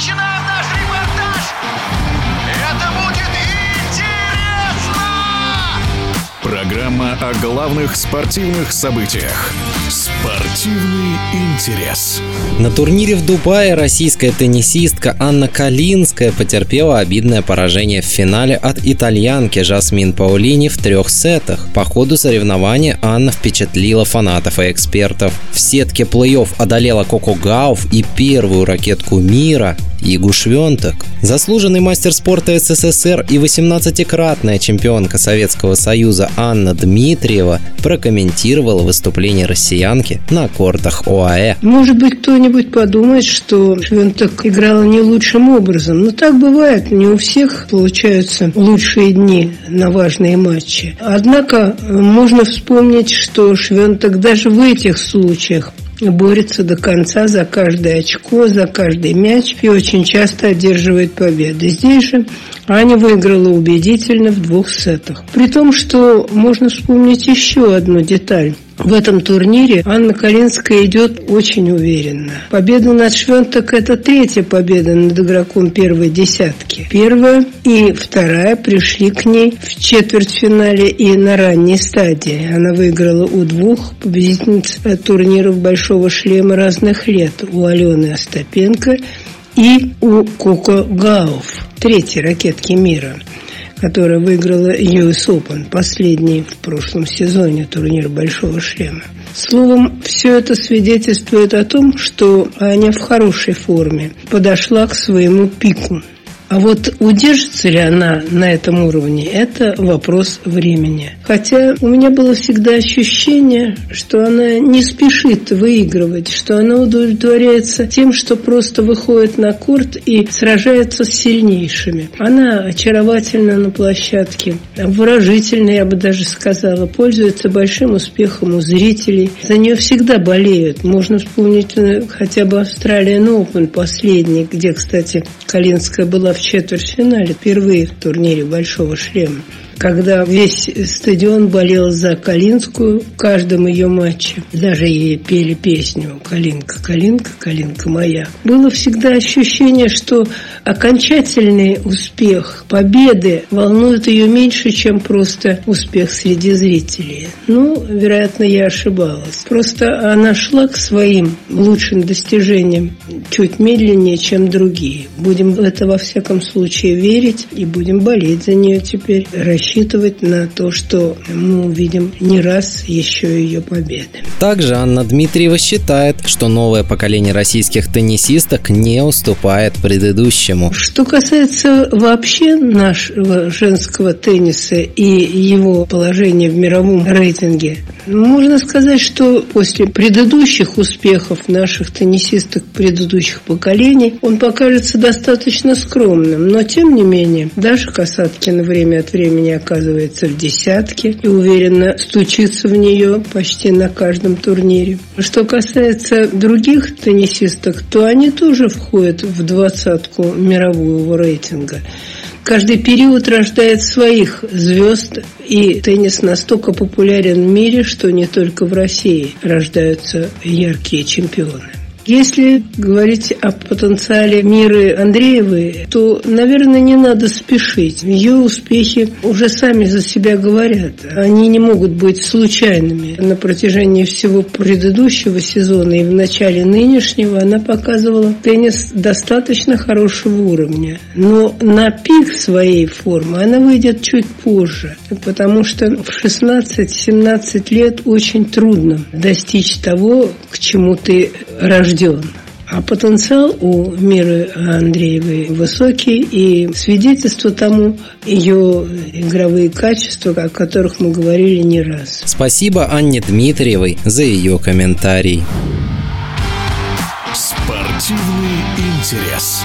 начинаем наш репортаж. Это будет интересно! Программа о главных спортивных событиях. Спортивный интерес. На турнире в Дубае российская теннисистка Анна Калинская потерпела обидное поражение в финале от итальянки Жасмин Паулини в трех сетах. По ходу соревнования Анна впечатлила фанатов и экспертов. В сетке плей-офф одолела Коко Гауф и первую ракетку мира Игу Швенток. Заслуженный мастер спорта СССР и 18-кратная чемпионка Советского Союза Анна Дмитриева прокомментировала выступление россиянки на кортах ОАЭ. Может быть, кто-нибудь подумает, что Швенток играла не лучшим образом. Но так бывает. Не у всех получаются лучшие дни на важные матчи. Однако можно вспомнить, что Швенток даже в этих случаях борется до конца за каждое очко, за каждый мяч и очень часто одерживает победы. Здесь же Аня выиграла убедительно в двух сетах. При том, что можно вспомнить еще одну деталь. В этом турнире Анна Калинская идет очень уверенно. Победа над Швенток – это третья победа над игроком первой десятки. Первая и вторая пришли к ней в четвертьфинале и на ранней стадии. Она выиграла у двух победительниц турниров «Большого шлема» разных лет. У Алены Остапенко и у Коко Гауф, третьей ракетки мира которая выиграла US Open, последний в прошлом сезоне турнир Большого Шлема. Словом, все это свидетельствует о том, что Аня в хорошей форме подошла к своему пику. А вот удержится ли она на этом уровне, это вопрос времени. Хотя у меня было всегда ощущение, что она не спешит выигрывать, что она удовлетворяется тем, что просто выходит на корт и сражается с сильнейшими. Она очаровательна на площадке, выражительна, я бы даже сказала, пользуется большим успехом у зрителей. За нее всегда болеют. Можно вспомнить э, хотя бы Австралия Open последний, где, кстати, Калинская была в в четвертьфинале, впервые в турнире «Большого шлема» когда весь стадион болел за Калинскую в каждом ее матче. Даже ей пели песню «Калинка, Калинка, Калинка моя». Было всегда ощущение, что окончательный успех, победы волнует ее меньше, чем просто успех среди зрителей. Ну, вероятно, я ошибалась. Просто она шла к своим лучшим достижениям чуть медленнее, чем другие. Будем в это во всяком случае верить и будем болеть за нее теперь, рассчитывать на то, что мы увидим не раз еще ее победы. Также Анна Дмитриева считает, что новое поколение российских теннисисток не уступает предыдущему. Что касается вообще нашего женского тенниса и его положения в мировом рейтинге, можно сказать, что после предыдущих успехов наших теннисисток предыдущих поколений он покажется достаточно скромным. Но, тем не менее, даже Касаткина время от времени оказывается в десятке и уверенно стучится в нее почти на каждом турнире. Что касается других теннисисток, то они тоже входят в двадцатку мирового рейтинга. Каждый период рождает своих звезд, и теннис настолько популярен в мире, что не только в России рождаются яркие чемпионы. Если говорить о потенциале Миры Андреевой, то, наверное, не надо спешить. Ее успехи уже сами за себя говорят. Они не могут быть случайными. На протяжении всего предыдущего сезона и в начале нынешнего она показывала теннис достаточно хорошего уровня. Но на пик своей формы она выйдет чуть позже, потому что в 16-17 лет очень трудно достичь того, к чему ты рожден рожден. А потенциал у Миры Андреевой высокий, и свидетельство тому ее игровые качества, о которых мы говорили не раз. Спасибо Анне Дмитриевой за ее комментарий. Спортивный интерес.